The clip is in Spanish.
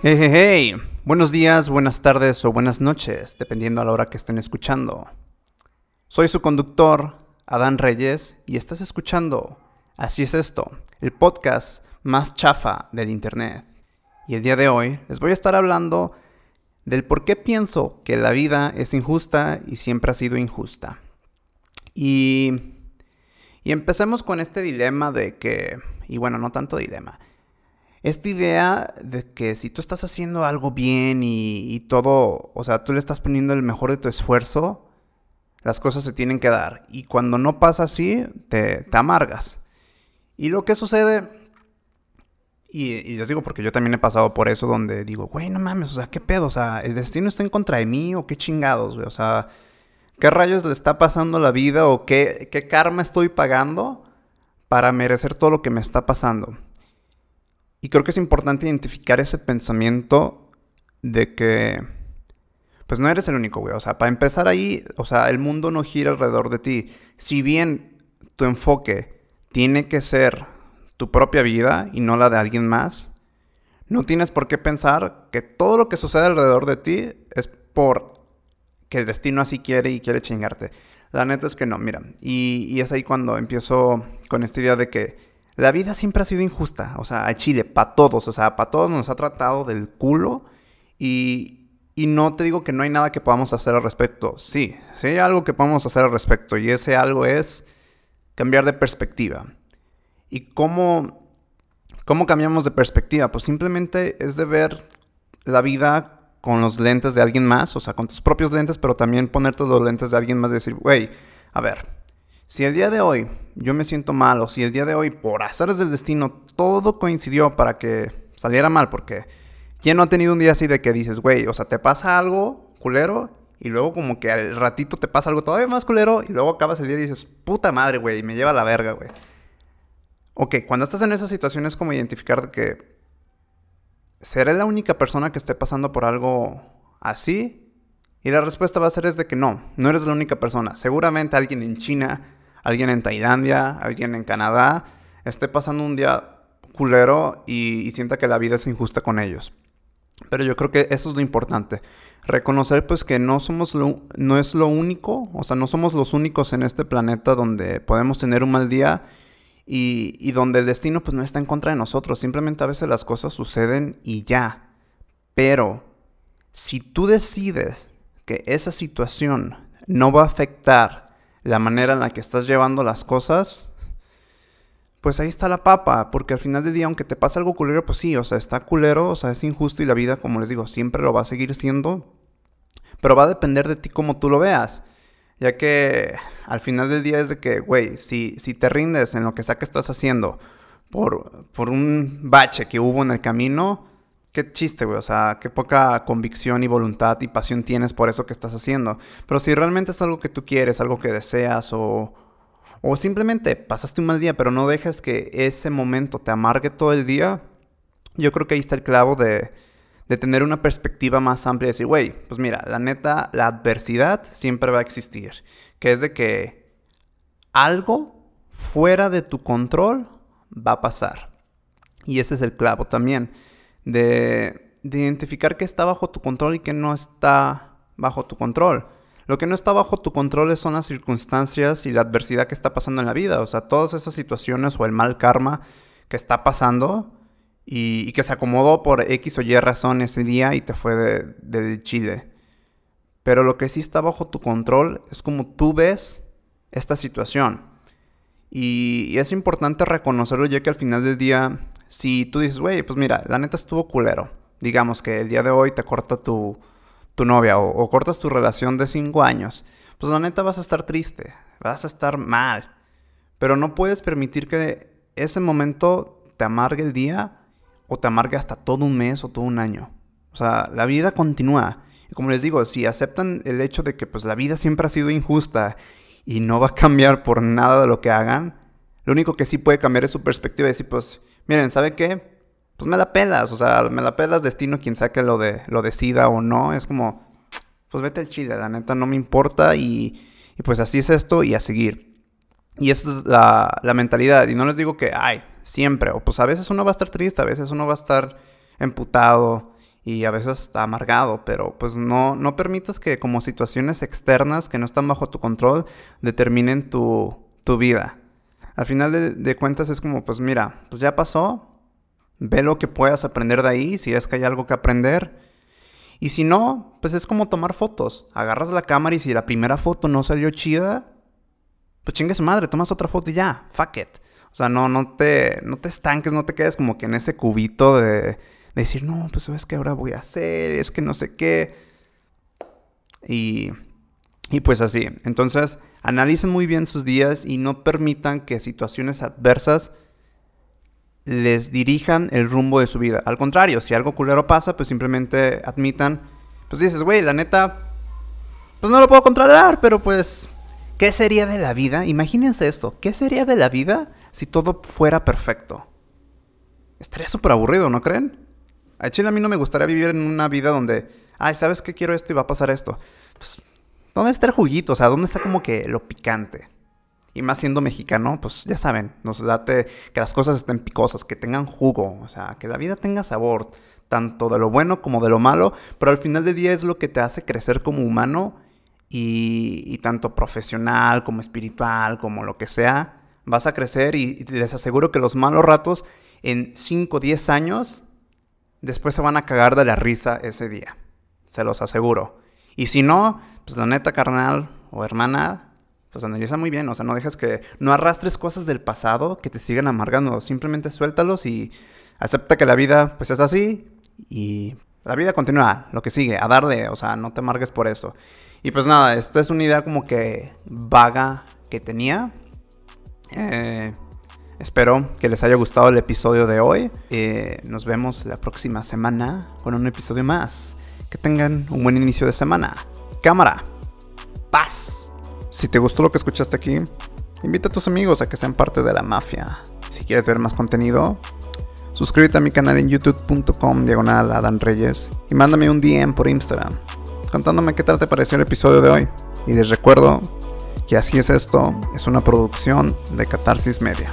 Hey, hey, hey. Buenos días, buenas tardes o buenas noches, dependiendo a la hora que estén escuchando. Soy su conductor, Adán Reyes, y estás escuchando Así es esto, el podcast más chafa del Internet. Y el día de hoy les voy a estar hablando del por qué pienso que la vida es injusta y siempre ha sido injusta. Y, y empecemos con este dilema de que, y bueno, no tanto dilema, esta idea de que si tú estás haciendo algo bien y, todo, o sea, tú le estás poniendo el mejor de tu esfuerzo, las cosas se tienen que dar. Y cuando no pasa así, te, amargas. Y lo que sucede, y, y, les digo porque yo también he pasado por eso, donde digo, güey, no mames, o sea, ¿qué pedo? O sea, ¿el destino está en contra de mí o qué chingados, güey? O sea, ¿qué rayos le está pasando la vida o qué, qué karma estoy pagando para merecer todo lo que me está pasando? Y creo que es importante identificar ese pensamiento de que, pues no eres el único, güey. O sea, para empezar ahí, o sea, el mundo no gira alrededor de ti. Si bien tu enfoque tiene que ser tu propia vida y no la de alguien más, no tienes por qué pensar que todo lo que sucede alrededor de ti es por que el destino así quiere y quiere chingarte. La neta es que no, mira. Y, y es ahí cuando empiezo con esta idea de que la vida siempre ha sido injusta, o sea, a Chile, para todos, o sea, para todos nos ha tratado del culo y, y no te digo que no hay nada que podamos hacer al respecto, sí, sí hay algo que podamos hacer al respecto y ese algo es cambiar de perspectiva. ¿Y cómo, cómo cambiamos de perspectiva? Pues simplemente es de ver la vida con los lentes de alguien más, o sea, con tus propios lentes, pero también ponerte los lentes de alguien más y decir, güey, a ver, si el día de hoy yo me siento mal o si el día de hoy por azares del destino todo coincidió para que saliera mal, porque ¿quién no ha tenido un día así de que dices, güey, o sea, te pasa algo culero y luego como que al ratito te pasa algo todavía más culero y luego acabas el día y dices, puta madre, güey, me lleva a la verga, güey. Ok, cuando estás en esa situación es como identificar que ¿seré la única persona que esté pasando por algo así? Y la respuesta va a ser es de que no, no eres la única persona. Seguramente alguien en China alguien en Tailandia, alguien en Canadá, esté pasando un día culero y, sienta que la vida es injusta con ellos. Pero yo creo que eso es lo importante. Reconocer pues que no somos lo, no es lo único, o sea, no somos los únicos en este planeta donde podemos tener un mal día y, y, donde el destino pues no está en contra de nosotros. Simplemente a veces las cosas suceden y ya. Pero si tú decides que esa situación no va a afectar la manera en la que estás llevando las cosas, pues ahí está la papa, porque al final del día, aunque te pase algo culero, pues sí, o sea, está culero, o sea, es injusto y la vida, como les digo, siempre lo va a seguir siendo, pero va a depender de ti como tú lo veas, ya que al final del día es de que, güey, si, si te rindes en lo que sea que estás haciendo por, por un bache que hubo en el camino, qué chiste, güey. O sea, qué poca convicción y voluntad y pasión tienes por eso que estás haciendo. Pero si realmente es algo que tú quieres, algo que deseas o, o simplemente pasaste un mal día, pero no dejas que ese momento te amargue todo el día, yo creo que ahí está el clavo de, de tener una perspectiva más amplia y decir, güey, pues mira, la neta, la adversidad siempre va a existir. Que es de que algo fuera de tu control va a pasar. Y ese es el clavo también de, identificar qué está bajo tu control y qué no está bajo tu control. Lo que no está bajo tu control son las circunstancias y la adversidad que está pasando en la vida. O sea, todas esas situaciones o el mal karma que está pasando y, que se acomodó por X o Y razón ese día y te fue de, Chile. Pero lo que sí está bajo tu control es como tú ves esta situación. Y, y es importante reconocerlo ya que al final del día si tú dices, güey, pues mira, la neta estuvo culero. Digamos que el día de hoy te corta tu, tu novia o, cortas tu relación de cinco años. Pues la neta vas a estar triste, vas a estar mal. Pero no puedes permitir que ese momento te amargue el día o te amargue hasta todo un mes o todo un año. O sea, la vida continúa. Y como les digo, si aceptan el hecho de que pues la vida siempre ha sido injusta y no va a cambiar por nada de lo que hagan, lo único que sí puede cambiar es su perspectiva y decir, pues, miren, ¿sabe qué? Pues me la pelas, o sea, me la pelas destino quien sea que lo, de, lo decida o no. Es como, pues vete al chile, la neta no me importa y, y pues así es esto y a seguir. Y esa es la, la, mentalidad. Y no les digo que, ay, siempre. O pues a veces uno va a estar triste, a veces uno va a estar emputado y a veces está amargado, pero pues no, no permitas que como situaciones externas que no están bajo tu control determinen tu, vida. Al final de, de, cuentas es como, pues mira, pues ya pasó, ve lo que puedas aprender de ahí, si es que hay algo que aprender. Y si no, pues es como tomar fotos. Agarras la cámara y si la primera foto no salió chida, pues chingue su madre, tomas otra foto y ya, fuck it. O sea, no, no, te, no te estanques, no te quedes como que en ese cubito de decir, no, pues sabes que ahora voy a hacer, es que no sé qué. Y, y pues así. Entonces, analicen muy bien sus días y no permitan que situaciones adversas les dirijan el rumbo de su vida. Al contrario, si algo culero pasa, pues simplemente admitan, pues dices, güey, la neta, pues no lo puedo controlar, pero pues, ¿qué sería de la vida? Imagínense esto, ¿qué sería de la vida si todo fuera perfecto? Estaría súper aburrido, ¿no creen? A Chile a mí no me gustaría vivir en una vida donde, ay, ¿sabes qué quiero esto y va a pasar esto? Pues, ¿dónde está el juguito? O sea, ¿dónde está como que lo picante? Y más siendo mexicano, pues ya saben, nos date que las cosas estén picosas, que tengan jugo, o sea, que la vida tenga sabor, tanto de lo bueno como de lo malo, pero al final del día es lo que te hace crecer como humano y, tanto profesional como espiritual, como lo que sea, vas a crecer y, y les aseguro que los malos ratos en 5 o 10 años después se van a cagar de la risa ese día. Se los aseguro. Y si no, pues la neta, carnal o hermana, pues analiza muy bien. O sea, no dejes que. No arrastres cosas del pasado que te sigan amargando. Simplemente suéltalos y acepta que la vida, pues es así. Y la vida continúa, lo que sigue, a darle. O sea, no te amargues por eso. Y pues nada, esta es una idea como que vaga que tenía. Eh. Espero que les haya gustado el episodio de hoy. Eh, nos vemos la próxima semana con un episodio más. Que tengan un buen inicio de semana. Cámara. Paz. Si te gustó lo que escuchaste aquí, invita a tus amigos a que sean parte de la mafia. Si quieres ver más contenido, suscríbete a mi canal en youtube.com diagonal Adán Reyes y mándame un DM por Instagram contándome qué tal te pareció el episodio de hoy. Y les recuerdo que así es esto, es una producción de Catarsis Media.